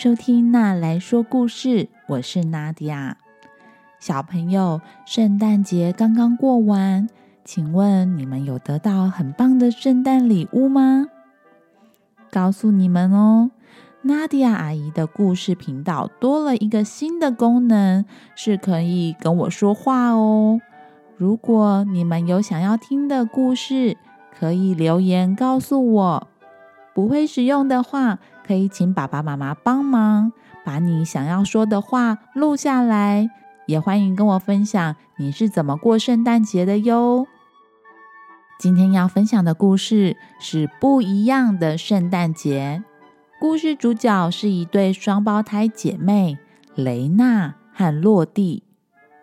收听娜来说故事，我是娜迪亚。小朋友，圣诞节刚刚过完，请问你们有得到很棒的圣诞礼物吗？告诉你们哦，娜迪亚阿姨的故事频道多了一个新的功能，是可以跟我说话哦。如果你们有想要听的故事，可以留言告诉我。不会使用的话，可以请爸爸妈妈帮忙把你想要说的话录下来。也欢迎跟我分享你是怎么过圣诞节的哟。今天要分享的故事是不一样的圣诞节。故事主角是一对双胞胎姐妹雷娜和洛蒂，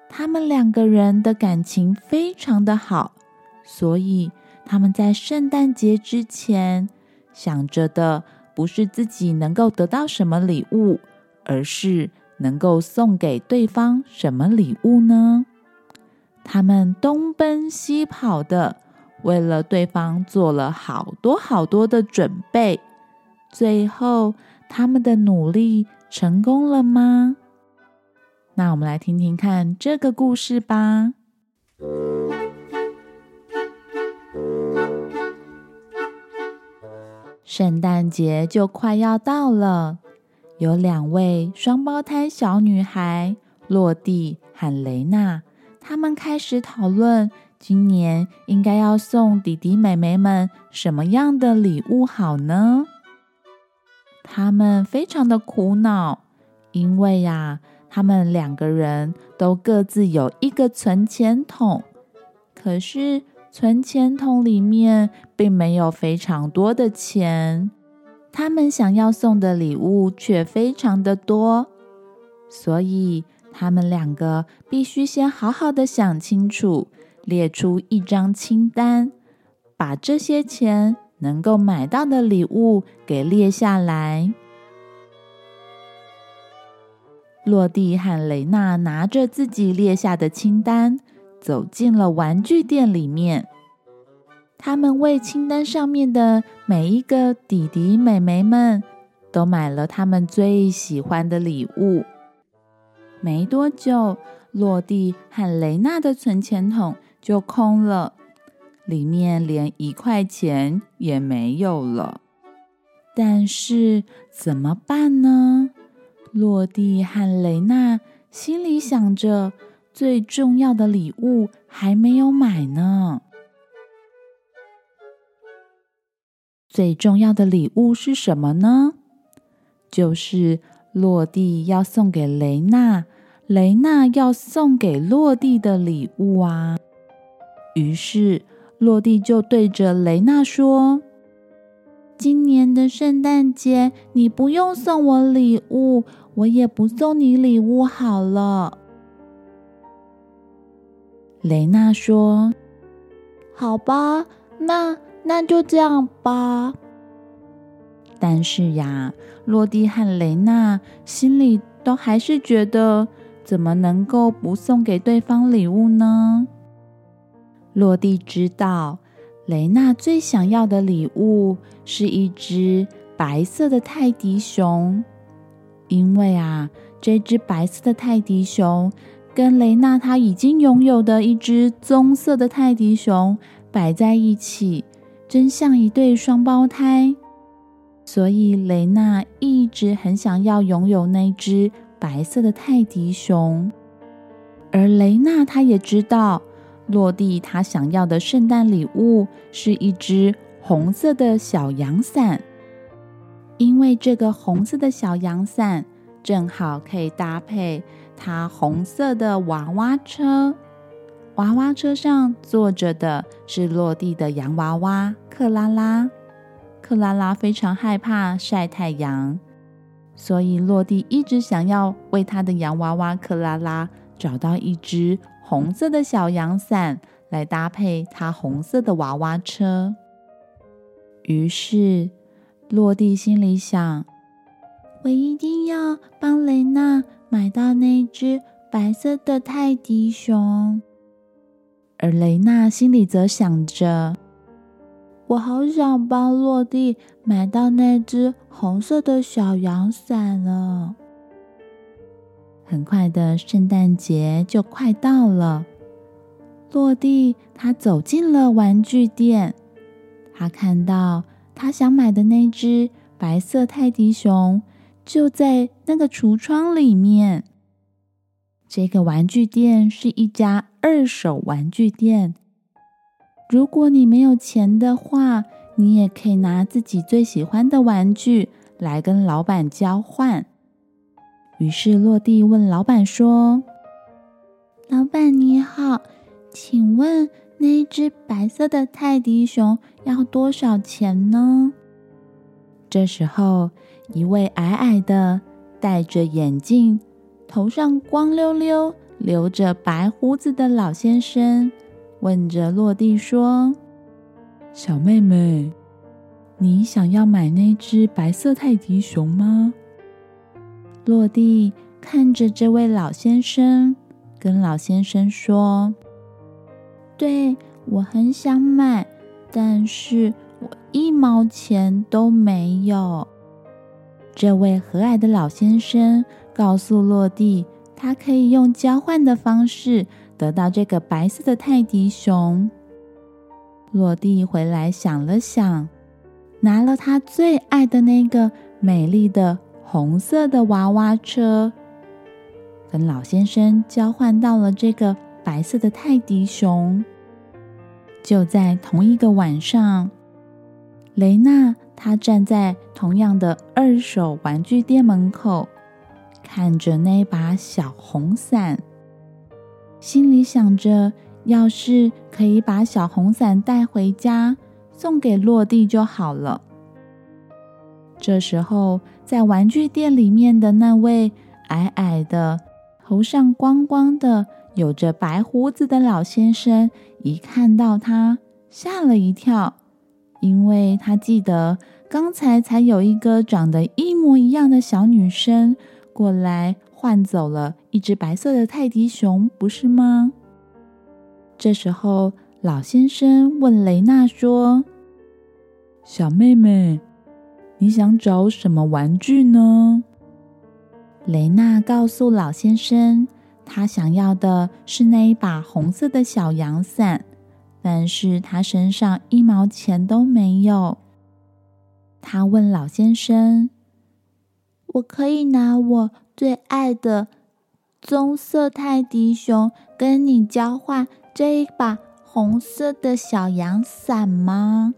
他们两个人的感情非常的好，所以他们在圣诞节之前。想着的不是自己能够得到什么礼物，而是能够送给对方什么礼物呢？他们东奔西跑的，为了对方做了好多好多的准备。最后，他们的努力成功了吗？那我们来听听看这个故事吧。圣诞节就快要到了，有两位双胞胎小女孩洛蒂和雷娜，他们开始讨论今年应该要送弟弟妹妹们什么样的礼物好呢？他们非常的苦恼，因为呀，他们两个人都各自有一个存钱筒，可是。存钱筒里面并没有非常多的钱，他们想要送的礼物却非常的多，所以他们两个必须先好好的想清楚，列出一张清单，把这些钱能够买到的礼物给列下来。洛蒂和雷娜拿着自己列下的清单。走进了玩具店里面，他们为清单上面的每一个弟弟妹妹们都买了他们最喜欢的礼物。没多久，落蒂和雷娜的存钱筒就空了，里面连一块钱也没有了。但是怎么办呢？落地和雷娜心里想着。最重要的礼物还没有买呢。最重要的礼物是什么呢？就是落地要送给雷娜，雷娜要送给落地的礼物啊。于是落地就对着雷娜说：“今年的圣诞节，你不用送我礼物，我也不送你礼物，好了。”雷娜说：“好吧，那那就这样吧。”但是呀，洛蒂和雷娜心里都还是觉得，怎么能够不送给对方礼物呢？洛蒂知道，雷娜最想要的礼物是一只白色的泰迪熊，因为啊，这只白色的泰迪熊。跟雷娜她已经拥有的一只棕色的泰迪熊摆在一起，真像一对双胞胎。所以雷娜一直很想要拥有那只白色的泰迪熊。而雷娜她也知道，落地她想要的圣诞礼物是一只红色的小阳伞，因为这个红色的小阳伞正好可以搭配。他红色的娃娃车，娃娃车上坐着的是落地的洋娃娃克拉拉。克拉拉非常害怕晒太阳，所以落地一直想要为他的洋娃娃克拉拉找到一只红色的小阳伞来搭配他红色的娃娃车。于是落地心里想：我一定要帮雷娜。买到那只白色的泰迪熊，而雷娜心里则想着：我好想帮落地买到那只红色的小阳伞了。很快的，圣诞节就快到了。落地，他走进了玩具店，他看到他想买的那只白色泰迪熊就在那个橱窗里面。这个玩具店是一家二手玩具店。如果你没有钱的话，你也可以拿自己最喜欢的玩具来跟老板交换。于是落地问老板说：“老板你好，请问那一只白色的泰迪熊要多少钱呢？”这时候，一位矮矮的、戴着眼镜、头上光溜溜、留着白胡子的老先生。问着落地说：“小妹妹，你想要买那只白色泰迪熊吗？”落地看着这位老先生，跟老先生说：“对我很想买，但是一毛钱都没有。”这位和蔼的老先生告诉落地，他可以用交换的方式。得到这个白色的泰迪熊，落地回来想了想，拿了他最爱的那个美丽的红色的娃娃车，跟老先生交换到了这个白色的泰迪熊。就在同一个晚上，雷娜她站在同样的二手玩具店门口，看着那把小红伞。心里想着，要是可以把小红伞带回家，送给落地就好了。这时候，在玩具店里面的那位矮矮的、头上光光的、有着白胡子的老先生，一看到他，吓了一跳，因为他记得刚才才有一个长得一模一样的小女生过来。换走了一只白色的泰迪熊，不是吗？这时候，老先生问雷娜说：“小妹妹，你想找什么玩具呢？”雷娜告诉老先生，她想要的是那一把红色的小阳伞，但是他身上一毛钱都没有。她问老先生：“我可以拿我？”最爱的棕色泰迪熊，跟你交换这一把红色的小阳伞吗？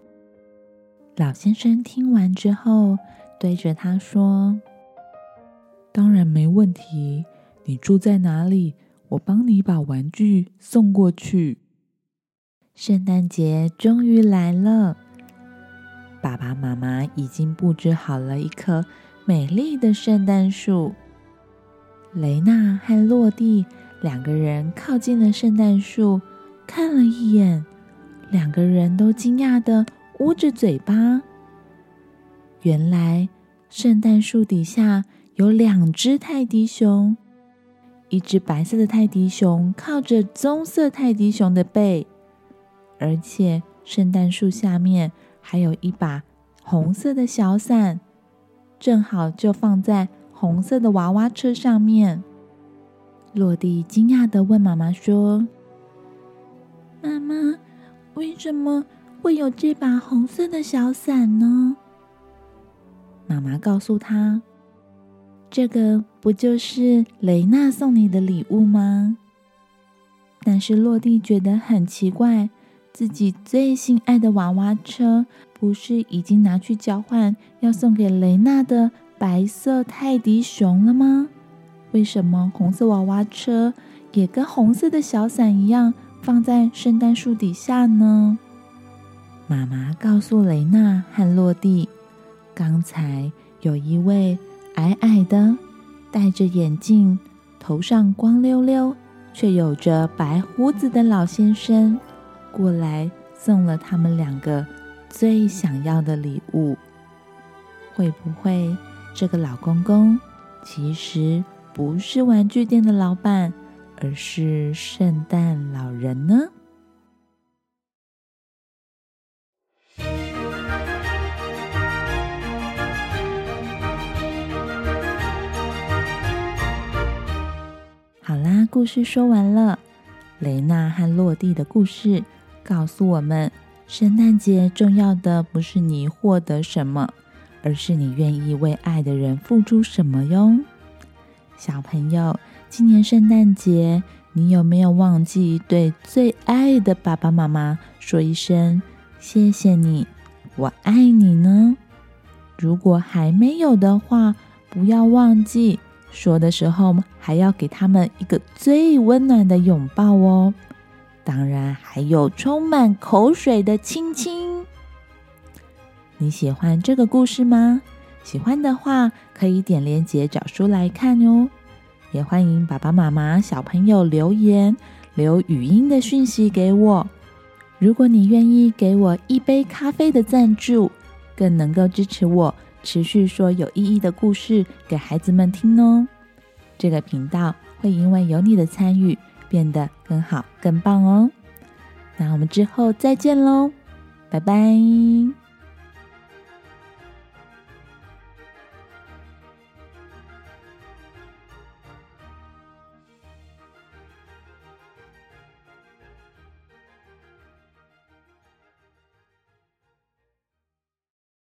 老先生听完之后，对着他说：“当然没问题。你住在哪里？我帮你把玩具送过去。”圣诞节终于来了，爸爸妈妈已经布置好了一棵美丽的圣诞树。雷娜和洛蒂两个人靠近了圣诞树，看了一眼，两个人都惊讶的捂着嘴巴。原来圣诞树底下有两只泰迪熊，一只白色的泰迪熊靠着棕色泰迪熊的背，而且圣诞树下面还有一把红色的小伞，正好就放在。红色的娃娃车上面，落地惊讶的问妈妈说：“妈妈，为什么会有这把红色的小伞呢？”妈妈告诉他：“这个不就是雷娜送你的礼物吗？”但是落地觉得很奇怪，自己最心爱的娃娃车不是已经拿去交换，要送给雷娜的？白色泰迪熊了吗？为什么红色娃娃车也跟红色的小伞一样放在圣诞树底下呢？妈妈告诉雷娜和落地，刚才有一位矮矮的、戴着眼镜、头上光溜溜却有着白胡子的老先生过来送了他们两个最想要的礼物。会不会这个老公公其实不是玩具店的老板而是圣诞老人呢？好啦故事说完了。雷娜和落地的故事告诉我们，圣诞节重要的不是你获得什么，而是你愿意为爱的人付出什么哟。小朋友，今年圣诞节，你有没有忘记对最爱的爸爸妈妈说一声谢谢你，我爱你呢？如果还没有的话，不要忘记说的时候还要给他们一个最温暖的拥抱哦。当然，还有充满口水的亲亲。你喜欢这个故事吗？喜欢的话，可以点链接找书来看哟。也欢迎爸爸妈妈、小朋友留言，留语音的讯息给我。如果你愿意给我一杯咖啡的赞助，更能够支持我持续说有意义的故事给孩子们听哦。这个频道会因为有你的参与变得更好、更棒哦。那我们之后再见喽，拜拜。